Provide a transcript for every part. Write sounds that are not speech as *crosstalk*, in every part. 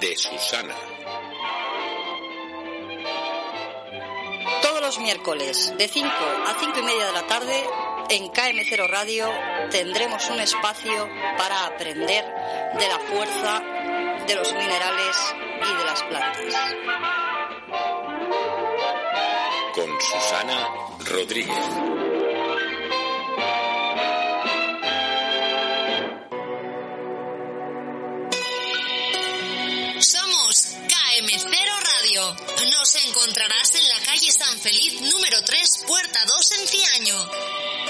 de Susana. Todos los miércoles de 5 a 5 y media de la tarde en KM0 Radio tendremos un espacio para aprender de la fuerza de los minerales y de las plantas. Con Susana Rodríguez. Nos encontrarás en la calle San Feliz número 3, puerta 2 en Ciaño.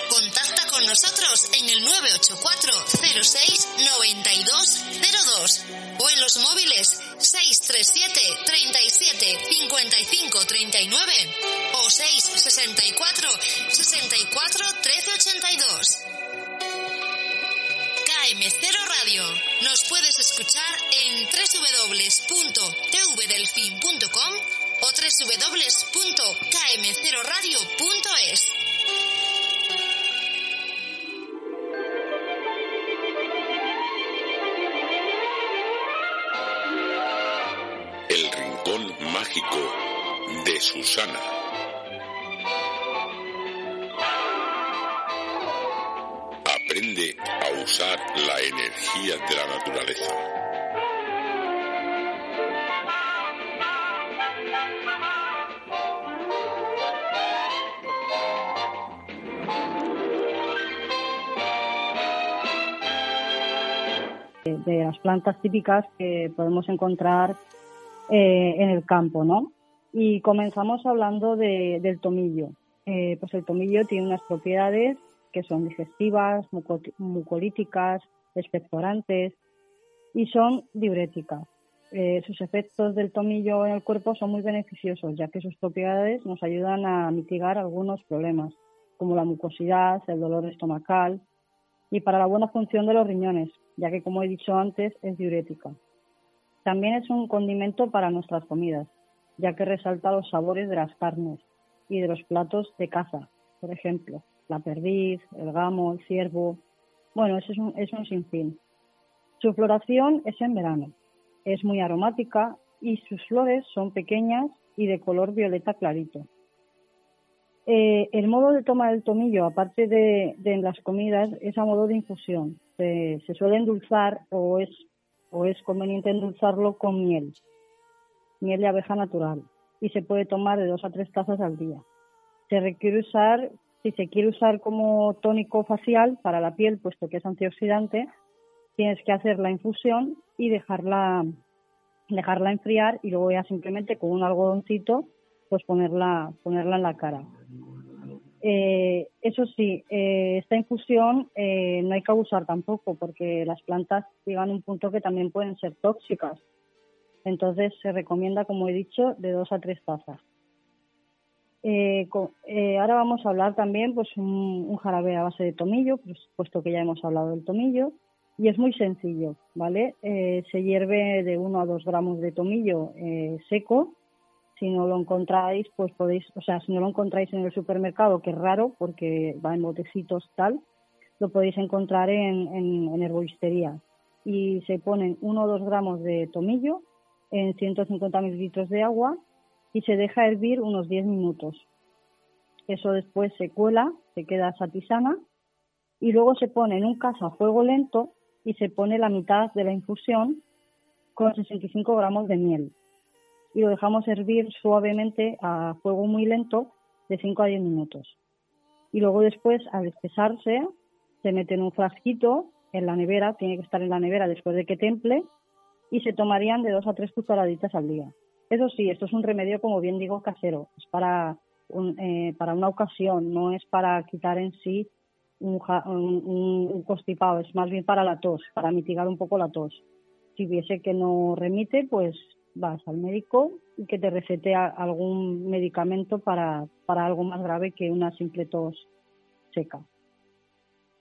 Contacta con nosotros en el 984 06 9202 o en los móviles 637 37 55 39 o 664 64 13 82. KM0 Radio. Nos puedes escuchar en www.tvdelfin.com o www.km0radio.es. El rincón mágico de Susana. Aprende a usar la energía de la naturaleza. De las plantas típicas que podemos encontrar eh, en el campo, ¿no? Y comenzamos hablando de- del tomillo. Eh, pues el tomillo tiene unas propiedades que son digestivas, muco- mucolíticas, expectorantes y son diuréticas. Eh, sus efectos del tomillo en el cuerpo son muy beneficiosos, ya que sus propiedades nos ayudan a mitigar algunos problemas, como la mucosidad, el dolor estomacal y para la buena función de los riñones, ya que, como he dicho antes, es diurética. También es un condimento para nuestras comidas, ya que resalta los sabores de las carnes y de los platos de caza, por ejemplo, la perdiz, el gamo, el ciervo. Bueno, eso es un, es un sinfín. Su floración es en verano, es muy aromática y sus flores son pequeñas y de color violeta clarito. Eh, el modo de toma del tomillo, aparte de, en las comidas, es a modo de infusión. Se, se suele endulzar o es, o es conveniente endulzarlo con miel, miel de abeja natural, y se puede tomar de dos a tres tazas al día. Se requiere usar, si se quiere usar como tónico facial para la piel, puesto que es antioxidante, tienes que hacer la infusión y dejarla, dejarla enfriar y luego ya simplemente con un algodoncito pues ponerla, ponerla en la cara. Eh, eso sí, eh, esta infusión eh, no hay que abusar tampoco porque las plantas llegan a un punto que también pueden ser tóxicas. Entonces se recomienda, como he dicho, de dos a tres tazas. Eh, ahora vamos a hablar también pues un, jarabe a base de tomillo, pues, puesto que ya hemos hablado del tomillo. Y es muy sencillo, ¿vale? Se hierve de 1 a 2 gramos de tomillo seco. Si no lo encontráis, pues podéis, o sea, si no lo encontráis en el supermercado, que es raro porque va en botecitos tal, lo podéis encontrar en, en, en herboristería. Y se ponen 1 o 2 gramos de tomillo en 150 mililitros de agua y se deja hervir unos 10 minutos. Eso después se cuela, se queda esa tisana y luego se pone en un caso a fuego lento y se pone la mitad de la infusión con 65 gramos de miel y lo dejamos hervir suavemente a fuego muy lento de 5 a 10 minutos. Y luego después, al espesarse, se mete en un frasquito en la nevera, tiene que estar en la nevera después de que temple, y se tomarían de 2 a 3 cucharaditas al día. Eso sí, esto es un remedio, como bien digo, casero. Es para, un, eh, para una ocasión, no es para quitar en sí un, un- un constipado, es más bien para la tos, para mitigar un poco la tos. Si viese que no remite, pues vas al médico y que te recete a- algún medicamento para, para algo más grave que una simple tos seca.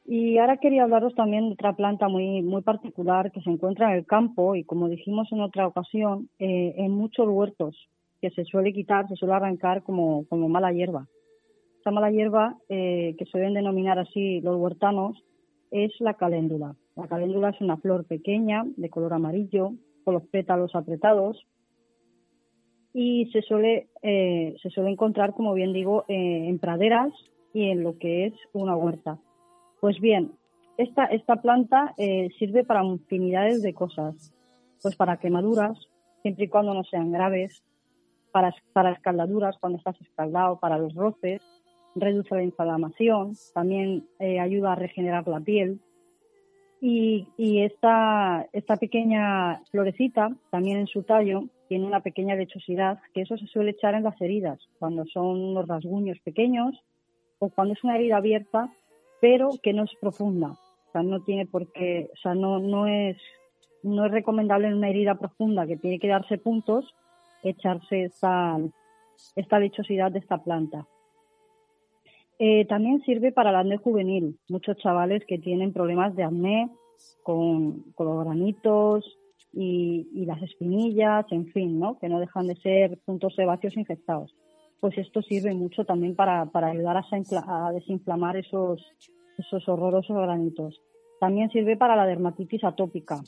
Y ahora quería hablaros también de otra planta muy, muy particular que se encuentra en el campo y como dijimos en otra ocasión, eh, en muchos huertos, que se suele quitar, se suele arrancar como, como mala hierba. Esta mala hierba, eh, que suelen denominar así los huertanos, es la caléndula. La caléndula es una flor pequeña, de color amarillo, con los pétalos apretados. Y se suele, eh, se suele encontrar, como bien digo, eh, en praderas y en lo que es una huerta. Pues bien, esta, esta planta eh, sirve para infinidades de cosas, pues para quemaduras, siempre y cuando no sean graves, para, para escaldaduras cuando estás escaldado, para los roces, reduce la inflamación, también ayuda a regenerar la piel, y, y esta, esta pequeña florecita, también en su tallo, tiene una pequeña lechosidad, que eso se suele echar en las heridas, cuando son unos rasguños pequeños o cuando es una herida abierta, pero que no es profunda. O sea, no tiene por qué, o sea, no, no es, no es recomendable en una herida profunda que tiene que darse puntos, echarse esta, esta lechosidad de esta planta. Eh, también sirve para el acné juvenil. Muchos chavales que tienen problemas de acné con, los granitos y, las espinillas, en fin, ¿no? que no dejan de ser puntos sebáceos infectados. Pues esto sirve mucho también para, ayudar a, desinflamar esos, esos horrorosos granitos. También sirve para la dermatitis atópica,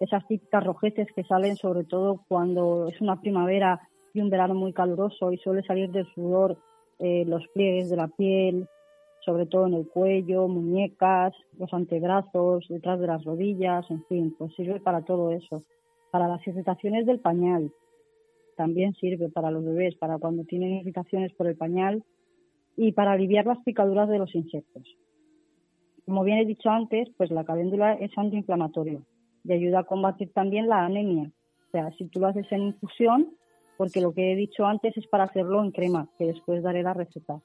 esas típicas rojeces que salen sobre todo cuando es una primavera y un verano muy caluroso y suele salir del sudor eh, los pliegues de la piel, sobre todo en el cuello, muñecas, los antebrazos, detrás de las rodillas, en fin, pues sirve para todo eso. Para las irritaciones del pañal, también sirve para los bebés, para cuando tienen irritaciones por el pañal y para aliviar las picaduras de los insectos. Como bien he dicho antes, pues la caléndula es antiinflamatorio y ayuda a combatir también la anemia. O sea, si tú lo haces en infusión, porque lo que he dicho antes es para hacerlo en crema, que después daré la receta.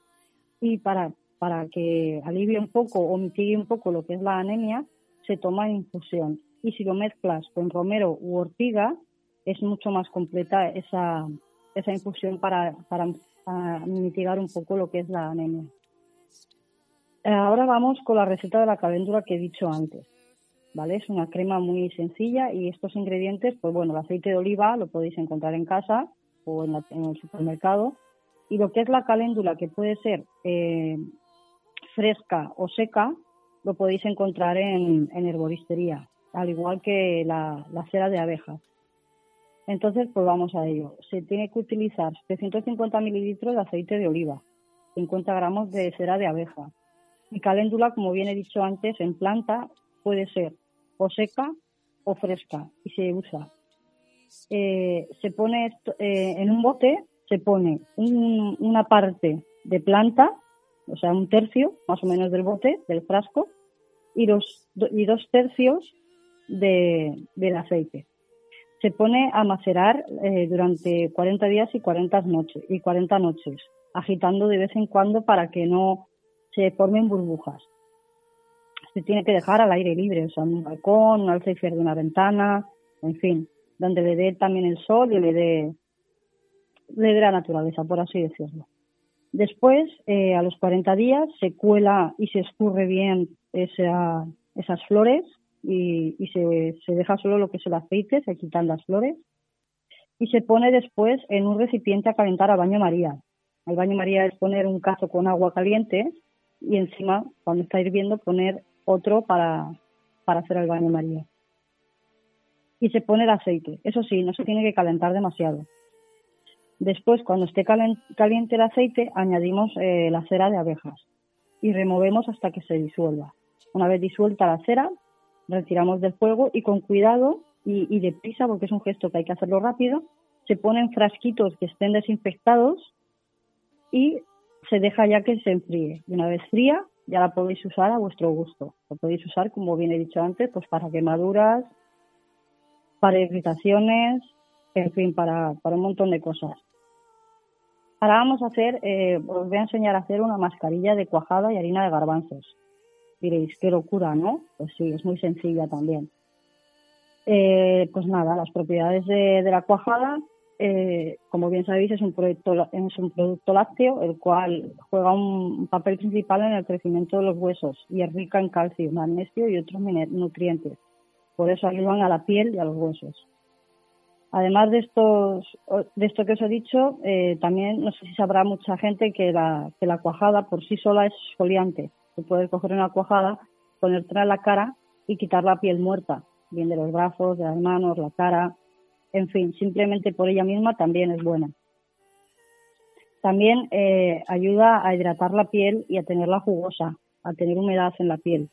Y para, para que alivie un poco o mitigue un poco lo que es la anemia, se toma en infusión. Y si lo mezclas con romero u ortiga, es mucho más completa esa, esa infusión para, para mitigar un poco lo que es la anemia. Ahora vamos con la receta de la caléndula que he dicho antes. ¿Vale? Es una crema muy sencilla y estos ingredientes, pues bueno, el aceite de oliva lo podéis encontrar en casa, o en, el supermercado. Y lo que es la caléndula, que puede ser eh, fresca o seca, lo podéis encontrar en, herboristería, al igual que la, cera de abejas. Entonces, pues vamos a ello. Se tiene que utilizar 750 mililitros de aceite de oliva, 50 gramos de cera de abeja. Y caléndula, como bien he dicho antes, en planta puede ser o seca o fresca y se usa eh, se pone eh, en un bote, se pone una parte de planta, o sea, un tercio más o menos del bote, del frasco, y dos, y dos tercios de, del aceite. Se pone a macerar eh, durante 40 días y 40 noches, y 40 noches, agitando de vez en cuando para que no se formen burbujas. Se tiene que dejar al aire libre, o sea, en un balcón, un alcéizar de una ventana, en fin donde le dé también el sol y le dé, le dé la naturaleza, por así decirlo. Después, eh, a los 40 días, se cuela y se escurre bien esa, esas flores y, y se, se, deja solo lo que es el aceite, se quitan las flores y se pone después en un recipiente a calentar a baño María. El baño María es poner un cazo con agua caliente y encima, cuando está hirviendo, poner otro para, para hacer el baño María y se pone el aceite. Eso sí, no se tiene que calentar demasiado. Después, cuando esté caliente el aceite, añadimos eh, la cera de abejas y removemos hasta que se disuelva. Una vez disuelta la cera, retiramos del fuego y con cuidado y, y deprisa, porque es un gesto que hay que hacerlo rápido, se ponen frasquitos que estén desinfectados y se deja ya que se enfríe. Y una vez fría, ya la podéis usar a vuestro gusto. Lo podéis usar, como bien he dicho antes, pues para quemaduras, para irritaciones, en fin, para, para un montón de cosas. Ahora vamos a hacer, eh, os voy a enseñar a hacer una mascarilla de cuajada y harina de garbanzos. Diréis, qué locura, ¿no? Pues sí, es muy sencilla también. Eh, pues nada, las propiedades de, la cuajada, eh, como bien sabéis, es un, producto, es un producto lácteo, el cual juega un papel principal en el crecimiento de los huesos y es rica en calcio, magnesio y otros nutrientes. Por eso ayudan a la piel y a los huesos. Además de, estos, de esto que os he dicho, eh, también no sé si sabrá mucha gente que la, cuajada por sí sola es exfoliante. Se puede coger una cuajada, ponértela en la cara y quitar la piel muerta, bien de los brazos, de las manos, la cara, En fin, simplemente por ella misma también es buena. También eh, ayuda a hidratar la piel y a tenerla jugosa, a tener humedad en la piel.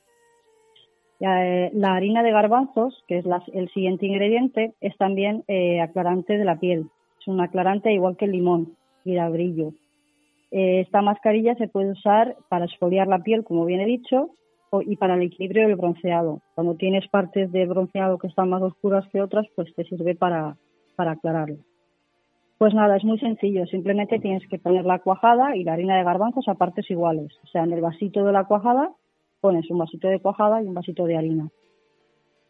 Eh, la harina de garbanzos, que es el siguiente ingrediente, es también eh, aclarante de la piel. Es un aclarante igual que el limón y da brillo. esta mascarilla se puede usar para exfoliar la piel, como bien he dicho, y para el equilibrio del bronceado. Cuando tienes partes del bronceado que están más oscuras que otras, pues te sirve para, para aclararlo. Pues nada, es muy sencillo. Simplemente tienes que poner la cuajada y la harina de garbanzos a partes iguales. O sea, en el vasito de la cuajada pones un vasito de cuajada y un vasito de harina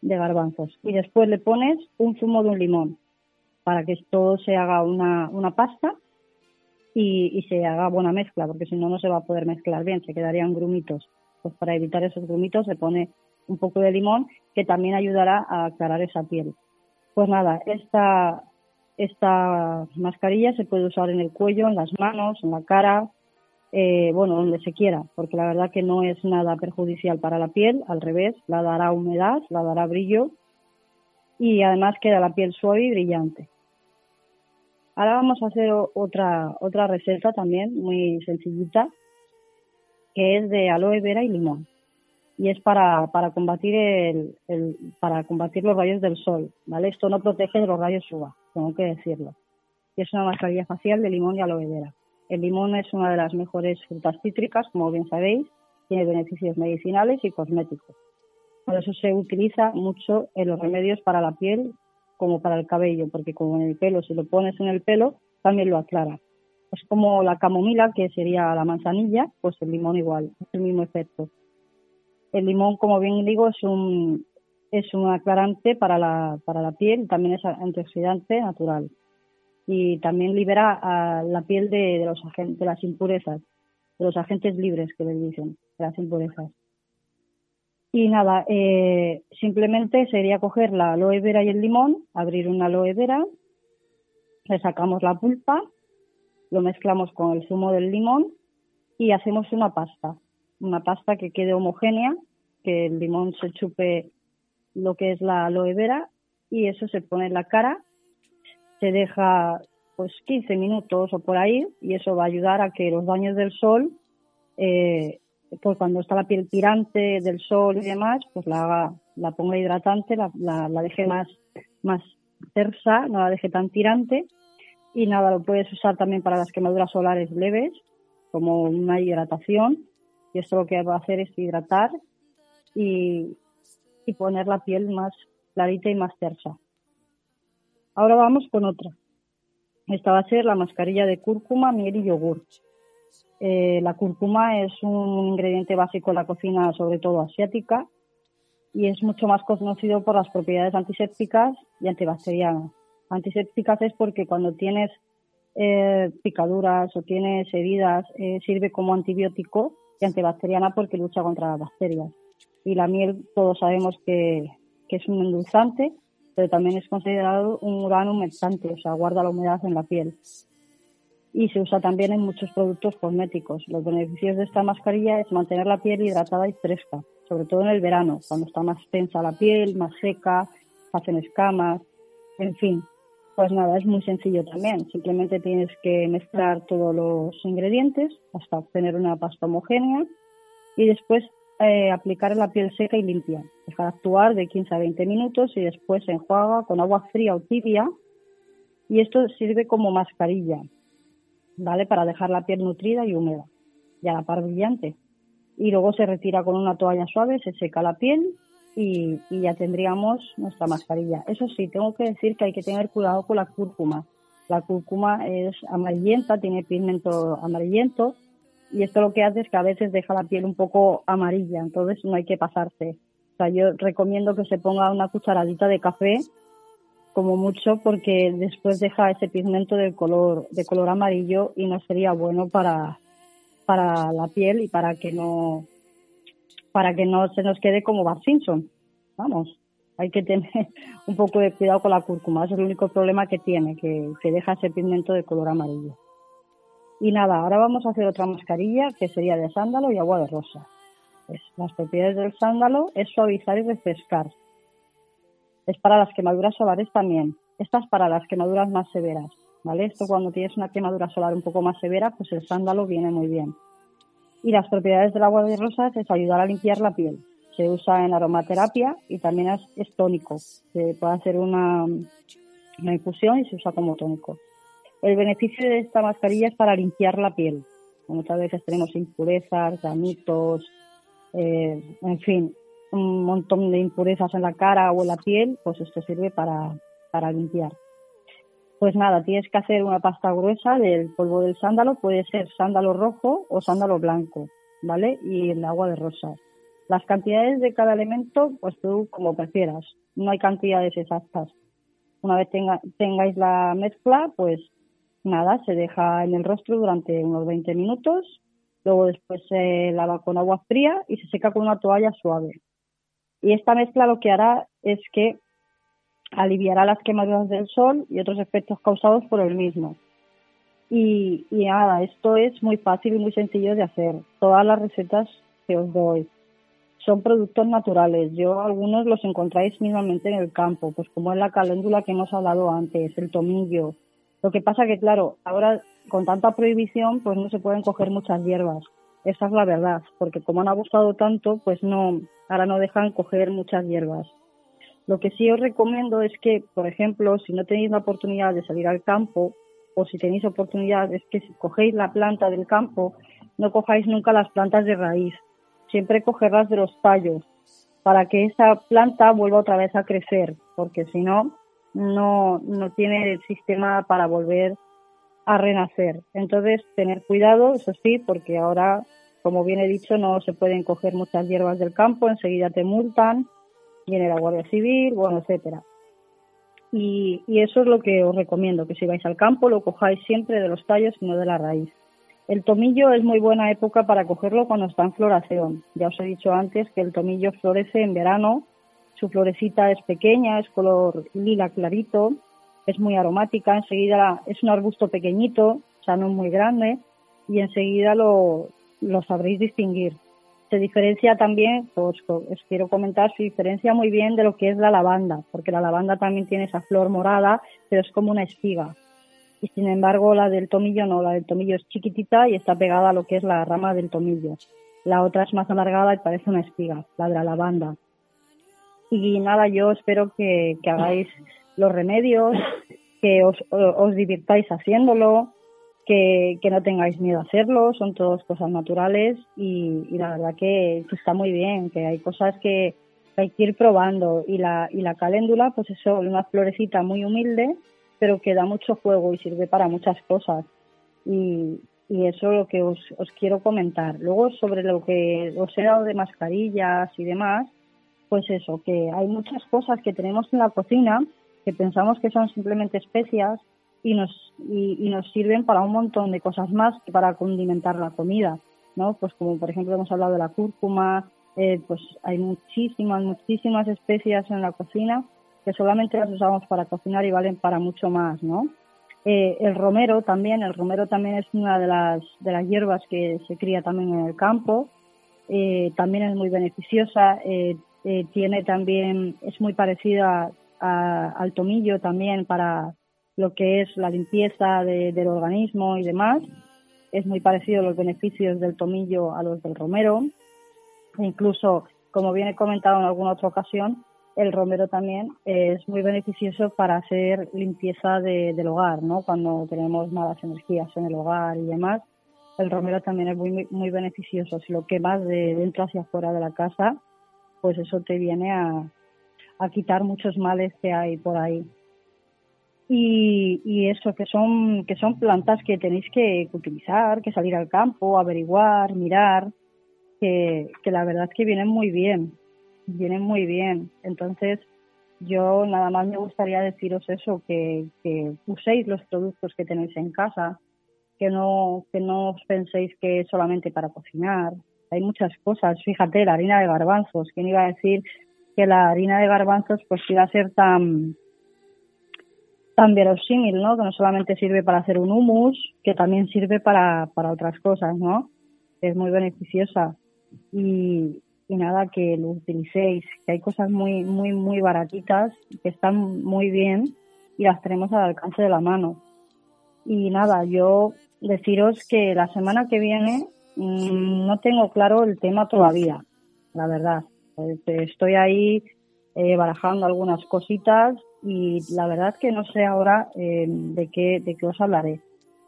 de garbanzos. Y después le pones un zumo de un limón para que todo se haga una, una pasta y, y, se haga buena mezcla, porque si no, no se va a poder mezclar bien, se quedarían grumitos. Pues para evitar esos grumitos se pone un poco de limón que también ayudará a aclarar esa piel. Pues nada, esta, esta mascarilla se puede usar en el cuello, en las manos, en la cara, eh, bueno, donde se quiera, porque la verdad que no es nada perjudicial para la piel, al revés, la dará humedad, la dará brillo y además queda la piel suave y brillante. Ahora vamos a hacer otra, otra receta también muy sencillita, que es de aloe vera y limón y es para, para combatir el, para combatir los rayos del sol, ¿vale? Esto no protege de los rayos UVA, tengo que decirlo. Y es una mascarilla facial de limón y aloe vera. El limón es una de las mejores frutas cítricas, como bien sabéis, tiene beneficios medicinales y cosméticos. Por eso se utiliza mucho en los remedios para la piel como para el cabello, porque como en el pelo, si lo pones en el pelo, también lo aclara. Es como la camomila, que sería la manzanilla, pues el limón igual, es el mismo efecto. El limón, como bien digo, es un, es un aclarante para la, para la piel, también es antioxidante natural. Y también libera a la piel de, los agentes, de las impurezas, de los agentes libres que le dicen, de las impurezas. Y nada, eh, simplemente sería coger la aloe vera y el limón, abrir una aloe vera, le sacamos la pulpa, lo mezclamos con el zumo del limón y hacemos una pasta una pasta que quede homogénea, que el limón se chupe lo que es la aloe vera y eso se pone en la cara, se deja pues 15 minutos o por ahí y eso va a ayudar a que los daños del sol, eh, pues cuando está la piel tirante del sol y demás, pues la haga, la ponga hidratante, la, la, la deje más, más tersa, no la deje tan tirante y nada, lo puedes usar también para las quemaduras solares leves como una hidratación y esto lo que va a hacer es hidratar y, poner la piel más clarita y más tersa. Ahora vamos con otra. Esta va a ser la mascarilla de cúrcuma, miel y yogur. Eh, la cúrcuma es un ingrediente básico en la cocina, sobre todo asiática, y es mucho más conocido por las propiedades antisépticas y antibacterianas. Antisépticas es porque cuando tienes eh, picaduras o tienes heridas, eh, sirve como antibiótico antibacteriana porque lucha contra las bacterias. Y la miel todos sabemos que, es un endulzante, pero también es considerado un gran humectante, o sea, guarda la humedad en la piel. Y se usa también en muchos productos cosméticos. Los beneficios de esta mascarilla es mantener la piel hidratada y fresca, sobre todo en el verano, cuando está más tensa la piel, más seca, hacen escamas, en fin. Pues nada, es muy sencillo también. Simplemente tienes que mezclar todos los ingredientes hasta obtener una pasta homogénea y después eh, aplicar en la piel seca y limpia. Dejar actuar de 15 a 20 minutos y después se enjuaga con agua fría o tibia. Y esto sirve como mascarilla, ¿vale? Para dejar la piel nutrida y húmeda y a la par brillante. Y luego se retira con una toalla suave, se seca la piel y, ya tendríamos nuestra mascarilla. Eso sí, tengo que decir que hay que tener cuidado con la cúrcuma. La cúrcuma es amarillenta, tiene pigmento amarillento y esto lo que hace es que a veces deja la piel un poco amarilla, entonces no hay que pasarse. O sea, yo recomiendo que se ponga una cucharadita de café como mucho porque después deja ese pigmento de color de color amarillo y no sería bueno para para la piel y para que no para que no se nos quede como Bart Simpson. Vamos, hay que tener *laughs* un poco de cuidado con la cúrcuma. es el único problema que tiene, que, deja ese pigmento de color amarillo. Y nada, ahora vamos a hacer otra mascarilla que sería de sándalo y agua de rosa. Las propiedades del sándalo es suavizar y refrescar. Es para las quemaduras solares también. Esta es para las quemaduras más severas, ¿vale? Esto cuando tienes una quemadura solar un poco más severa, pues el sándalo viene muy bien. Y las propiedades del agua de rosas es ayudar a limpiar la piel. Se usa en aromaterapia y también es, tónico. Se puede hacer una infusión y se usa como tónico. El beneficio de esta mascarilla es para limpiar la piel. Muchas veces tenemos impurezas, granitos, eh, en fin, un montón de impurezas en la cara o en la piel, pues esto sirve para, para limpiar. Pues nada, tienes que hacer una pasta gruesa del polvo del sándalo, puede ser sándalo rojo o sándalo blanco, ¿vale? Y el agua de rosas. Las cantidades de cada elemento, pues tú como prefieras, no hay cantidades exactas. Una vez tengáis la mezcla, pues nada, se deja en el rostro durante unos 20 minutos, luego después se lava con agua fría y se seca con una toalla suave. Y esta mezcla lo que hará es que aliviará las quemaduras del sol y otros efectos causados por el mismo. Y, nada, esto es muy fácil y muy sencillo de hacer. Todas las recetas que os doy son productos naturales. Yo algunos los encontráis mismamente en el campo, pues como en la caléndula que hemos hablado antes, el tomillo. Lo que pasa que, claro, ahora con tanta prohibición, pues no se pueden coger muchas hierbas. Esa es la verdad, porque como han abusado tanto, pues no, ahora no dejan coger muchas hierbas. Lo que sí os recomiendo es que, por ejemplo, si no tenéis la oportunidad de salir al campo, o si tenéis oportunidad, es que si cogéis la planta del campo, no cojáis nunca las plantas de raíz, siempre cogerlas de los tallos, para que esa planta vuelva otra vez a crecer, porque si no, no, no tiene el sistema para volver a renacer. Entonces, tener cuidado, eso sí, porque ahora, como bien he dicho, no se pueden coger muchas hierbas del campo, enseguida te multan, viene la Guardia Civil, bueno, etcétera. Y, y eso es lo que os recomiendo, que si vais al campo lo cojáis siempre de los tallos y no de la raíz. El tomillo es muy buena época para cogerlo cuando está en floración. Ya os he dicho antes que el tomillo florece en verano, su florecita es pequeña, es color lila clarito, es muy aromática, enseguida es un arbusto pequeñito, o sea, no muy grande, y enseguida lo, lo sabréis distinguir. Se diferencia también, pues os quiero comentar, se diferencia muy bien de lo que es la lavanda, porque la lavanda también tiene esa flor morada, pero es como una espiga. Y sin embargo, la del tomillo no, la del tomillo es chiquitita y está pegada a lo que es la rama del tomillo. La otra es más alargada y parece una espiga, la de la lavanda. Y nada, yo espero que, hagáis los remedios, que os, os divirtáis haciéndolo, que, que, no tengáis miedo a hacerlo, son todas cosas naturales y, y la verdad que, está muy bien, que hay cosas que hay que ir probando y la, y la caléndula, pues eso, una florecita muy humilde, pero que da mucho juego y sirve para muchas cosas. Y, y eso es lo que os, os quiero comentar. Luego sobre lo que os he dado de mascarillas y demás, pues eso, que hay muchas cosas que tenemos en la cocina que pensamos que son simplemente especias y nos, y, nos sirven para un montón de cosas más que para condimentar la comida, ¿no? Pues como por ejemplo hemos hablado de la cúrcuma, eh, pues hay muchísimas, muchísimas especias en la cocina que solamente las usamos para cocinar y valen para mucho más, ¿no? Eh, el romero también, el romero también es una de las, de las hierbas que se cría también en el campo, eh, también es muy beneficiosa, tiene también, es muy parecida al tomillo también para lo que es la limpieza del organismo y demás. Es muy parecido los beneficios del tomillo a los del romero. E incluso, como bien he comentado en alguna otra ocasión, el romero también es muy beneficioso para hacer limpieza del hogar, ¿no? Cuando tenemos malas energías en el hogar y demás, el romero también es muy, muy beneficioso. Si lo quemas de dentro hacia afuera de la casa, pues eso te viene a, a quitar muchos males que hay por ahí. Y, y, eso, que son, que son plantas que tenéis que utilizar, que salir al campo, averiguar, mirar, que, que la verdad es que vienen muy bien, vienen muy bien. Entonces, yo nada más me gustaría deciros eso, que, que uséis los productos que tenéis en casa, que no, que no os penséis que es solamente para cocinar. Hay muchas cosas. Fíjate, la harina de garbanzos. ¿Quién iba a decir que la harina de garbanzos pues iba a ser tan tan verosímil, ¿no? Que no solamente sirve para hacer un humus, que también sirve para, para otras cosas, ¿no? Es muy beneficiosa. Y, y nada, que lo utilicéis, que hay cosas muy, muy, muy baratitas, que están muy bien y las tenemos al alcance de la mano. Y nada, yo deciros que la semana que viene no tengo claro el tema todavía, la verdad. Este, estoy ahí eh, barajando algunas cositas y la verdad que no sé ahora eh, de qué de qué os hablaré.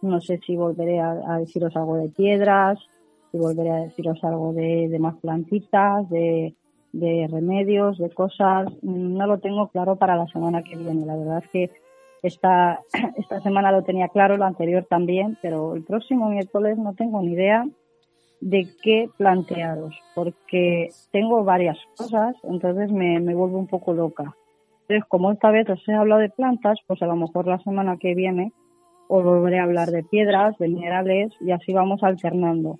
No sé si volveré a, deciros algo de piedras, si volveré a deciros algo de, de más plantitas, de, de remedios, de cosas. No lo tengo claro para la semana que viene. La verdad es que esta, *clears throat* esta semana lo tenía claro, la anterior también, pero el próximo miércoles no tengo ni idea de qué plantearos, porque tengo varias cosas, entonces me, me vuelvo un poco loca. Entonces, como esta vez os he hablado de plantas, pues a lo mejor la semana que viene os volveré a hablar de piedras, de minerales y así vamos alternando.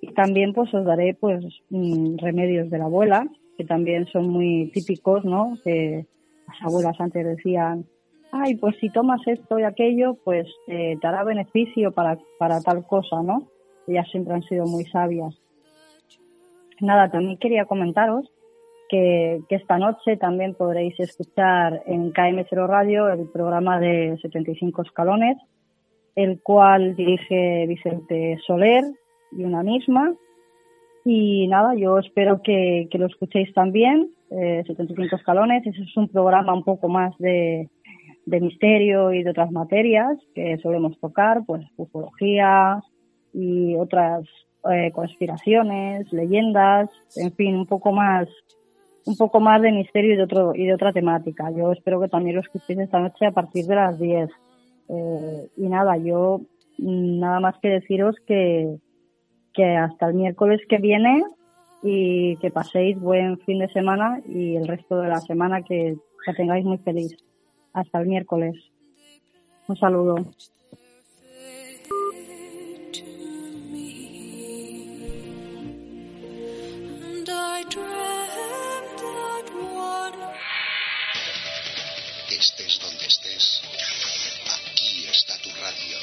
Y también pues os daré pues mm, remedios de la abuela, que también son muy típicos, ¿no? Que las abuelas antes decían, ay, pues si tomas esto y aquello, pues eh, te hará beneficio para, para tal cosa, ¿no? Ellas siempre han sido muy sabias. Nada, también quería comentaros que, que esta noche también podréis escuchar en KM0 Radio el programa de 75 escalones, el cual dirige Vicente Soler y una misma. Y nada, yo espero que, que lo escuchéis también, eh, 75 escalones. Ese es un programa un poco más de, de misterio y de otras materias que solemos tocar, pues ufología y otras eh, conspiraciones, leyendas, en fin, un poco más un poco más de misterio y de otro y de otra temática. Yo espero que también lo escuchéis esta noche a partir de las 10. Eh, y nada, yo mm, nada más que deciros que, que hasta el miércoles que viene y que paséis buen fin de semana y el resto de la semana que, que tengáis muy feliz. Hasta el miércoles. Un saludo. Estés donde estés, aquí está tu radio.